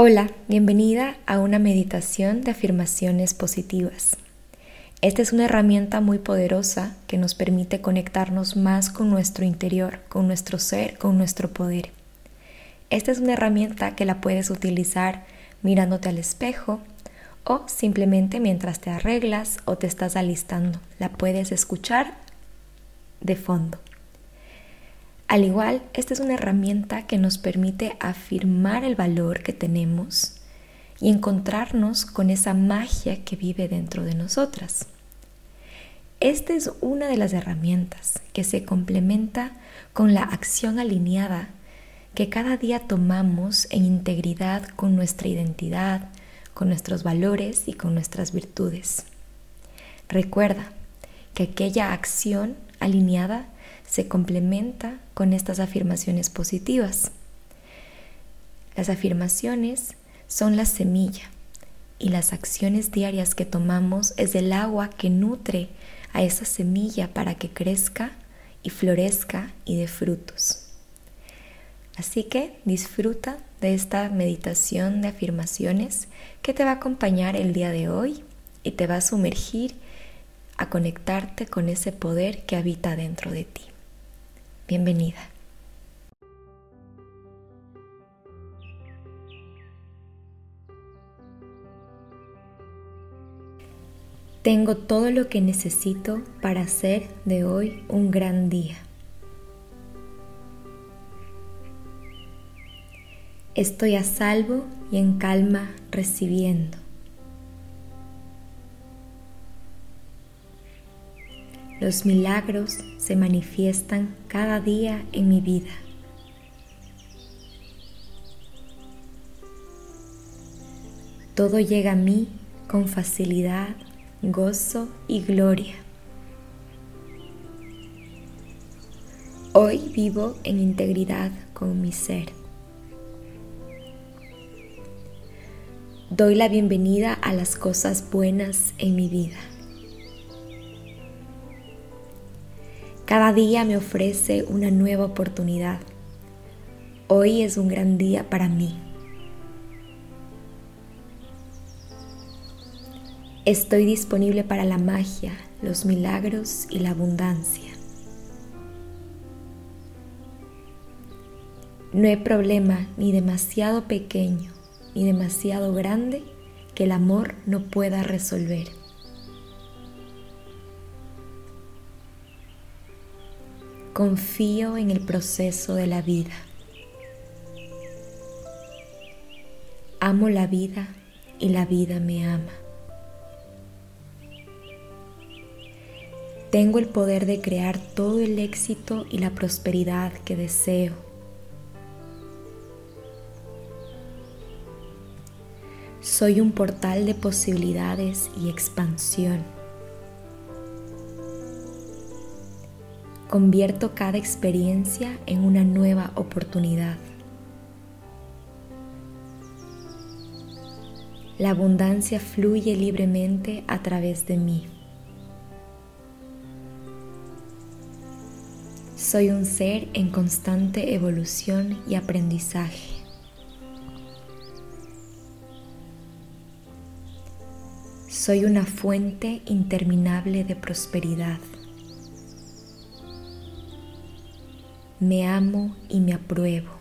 Hola, bienvenida a una meditación de afirmaciones positivas. Esta es una herramienta muy poderosa que nos permite conectarnos más con nuestro interior, con nuestro ser, con nuestro poder. Esta es una herramienta que la puedes utilizar mirándote al espejo o simplemente mientras te arreglas o te estás alistando. La puedes escuchar de fondo. Al igual, esta es una herramienta que nos permite afirmar el valor que tenemos y encontrarnos con esa magia que vive dentro de nosotras. Esta es una de las herramientas que se complementa con la acción alineada que cada día tomamos en integridad con nuestra identidad, con nuestros valores y con nuestras virtudes. Recuerda que aquella acción alineada se complementa con estas afirmaciones positivas. Las afirmaciones son la semilla y las acciones diarias que tomamos es el agua que nutre a esa semilla para que crezca y florezca y dé frutos. Así que disfruta de esta meditación de afirmaciones que te va a acompañar el día de hoy y te va a sumergir a conectarte con ese poder que habita dentro de ti. Bienvenida. Tengo todo lo que necesito para hacer de hoy un gran día. Estoy a salvo y en calma recibiendo. Los milagros se manifiestan cada día en mi vida. Todo llega a mí con facilidad, gozo y gloria. Hoy vivo en integridad con mi ser. Doy la bienvenida a las cosas buenas en mi vida. Cada día me ofrece una nueva oportunidad. Hoy es un gran día para mí. Estoy disponible para la magia, los milagros y la abundancia. No hay problema ni demasiado pequeño ni demasiado grande que el amor no pueda resolver. Confío en el proceso de la vida. Amo la vida y la vida me ama. Tengo el poder de crear todo el éxito y la prosperidad que deseo. Soy un portal de posibilidades y expansión. Convierto cada experiencia en una nueva oportunidad. La abundancia fluye libremente a través de mí. Soy un ser en constante evolución y aprendizaje. Soy una fuente interminable de prosperidad. Me amo y me apruebo.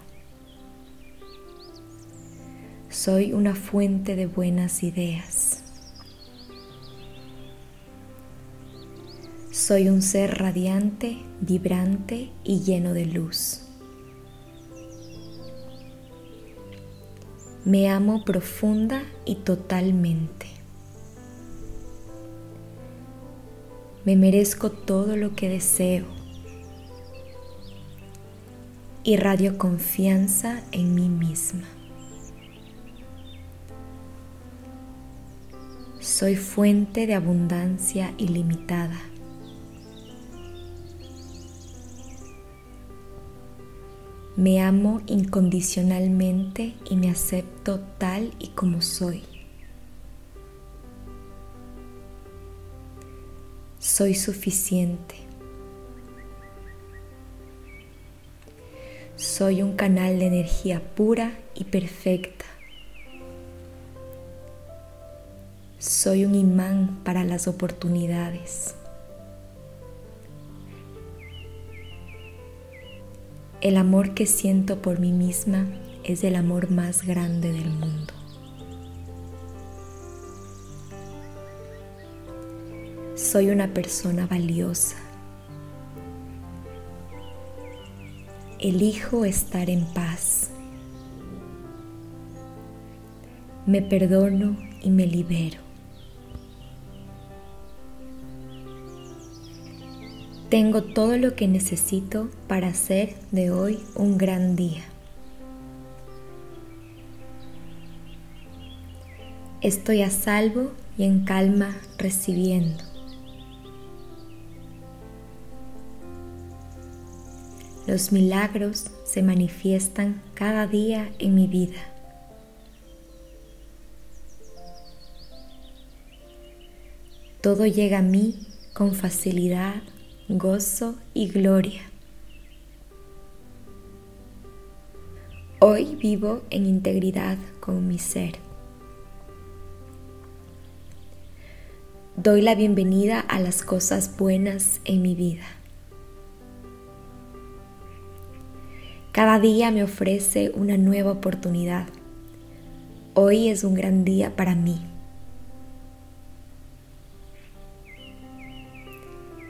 Soy una fuente de buenas ideas. Soy un ser radiante, vibrante y lleno de luz. Me amo profunda y totalmente. Me merezco todo lo que deseo y radio confianza en mí misma. Soy fuente de abundancia ilimitada. Me amo incondicionalmente y me acepto tal y como soy. Soy suficiente. Soy un canal de energía pura y perfecta. Soy un imán para las oportunidades. El amor que siento por mí misma es el amor más grande del mundo. Soy una persona valiosa. Elijo estar en paz. Me perdono y me libero. Tengo todo lo que necesito para hacer de hoy un gran día. Estoy a salvo y en calma recibiendo. Los milagros se manifiestan cada día en mi vida. Todo llega a mí con facilidad, gozo y gloria. Hoy vivo en integridad con mi ser. Doy la bienvenida a las cosas buenas en mi vida. Cada día me ofrece una nueva oportunidad. Hoy es un gran día para mí.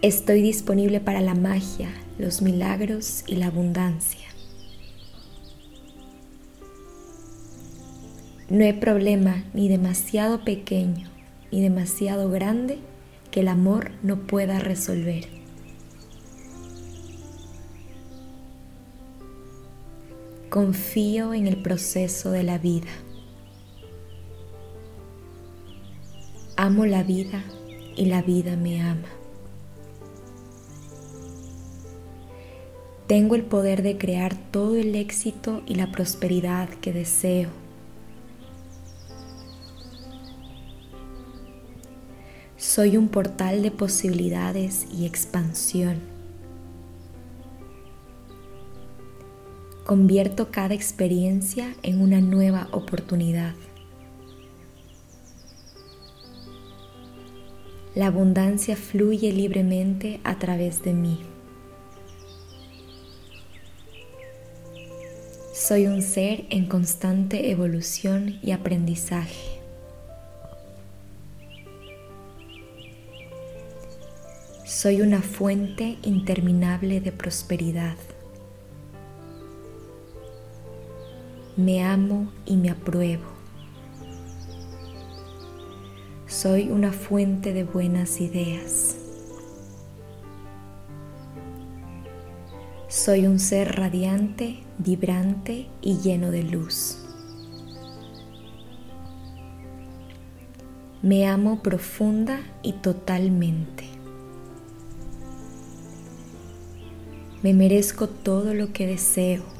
Estoy disponible para la magia, los milagros y la abundancia. No hay problema ni demasiado pequeño ni demasiado grande que el amor no pueda resolver. Confío en el proceso de la vida. Amo la vida y la vida me ama. Tengo el poder de crear todo el éxito y la prosperidad que deseo. Soy un portal de posibilidades y expansión. Convierto cada experiencia en una nueva oportunidad. La abundancia fluye libremente a través de mí. Soy un ser en constante evolución y aprendizaje. Soy una fuente interminable de prosperidad. Me amo y me apruebo. Soy una fuente de buenas ideas. Soy un ser radiante, vibrante y lleno de luz. Me amo profunda y totalmente. Me merezco todo lo que deseo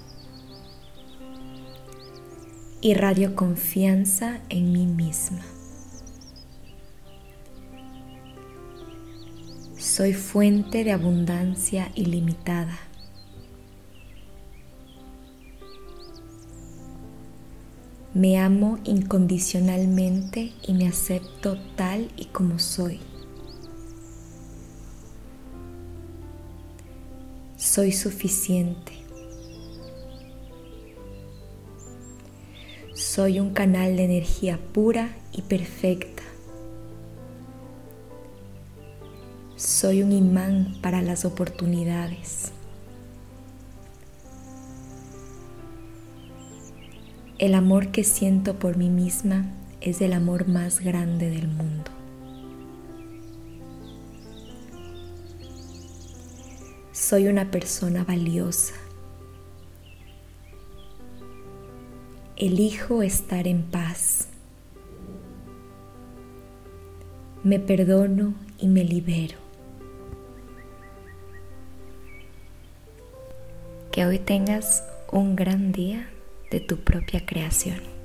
y radio confianza en mí misma. Soy fuente de abundancia ilimitada. Me amo incondicionalmente y me acepto tal y como soy. Soy suficiente. Soy un canal de energía pura y perfecta. Soy un imán para las oportunidades. El amor que siento por mí misma es el amor más grande del mundo. Soy una persona valiosa elijo estar en paz. Me perdono y me libero. Que hoy tengas un gran día de tu propia creación.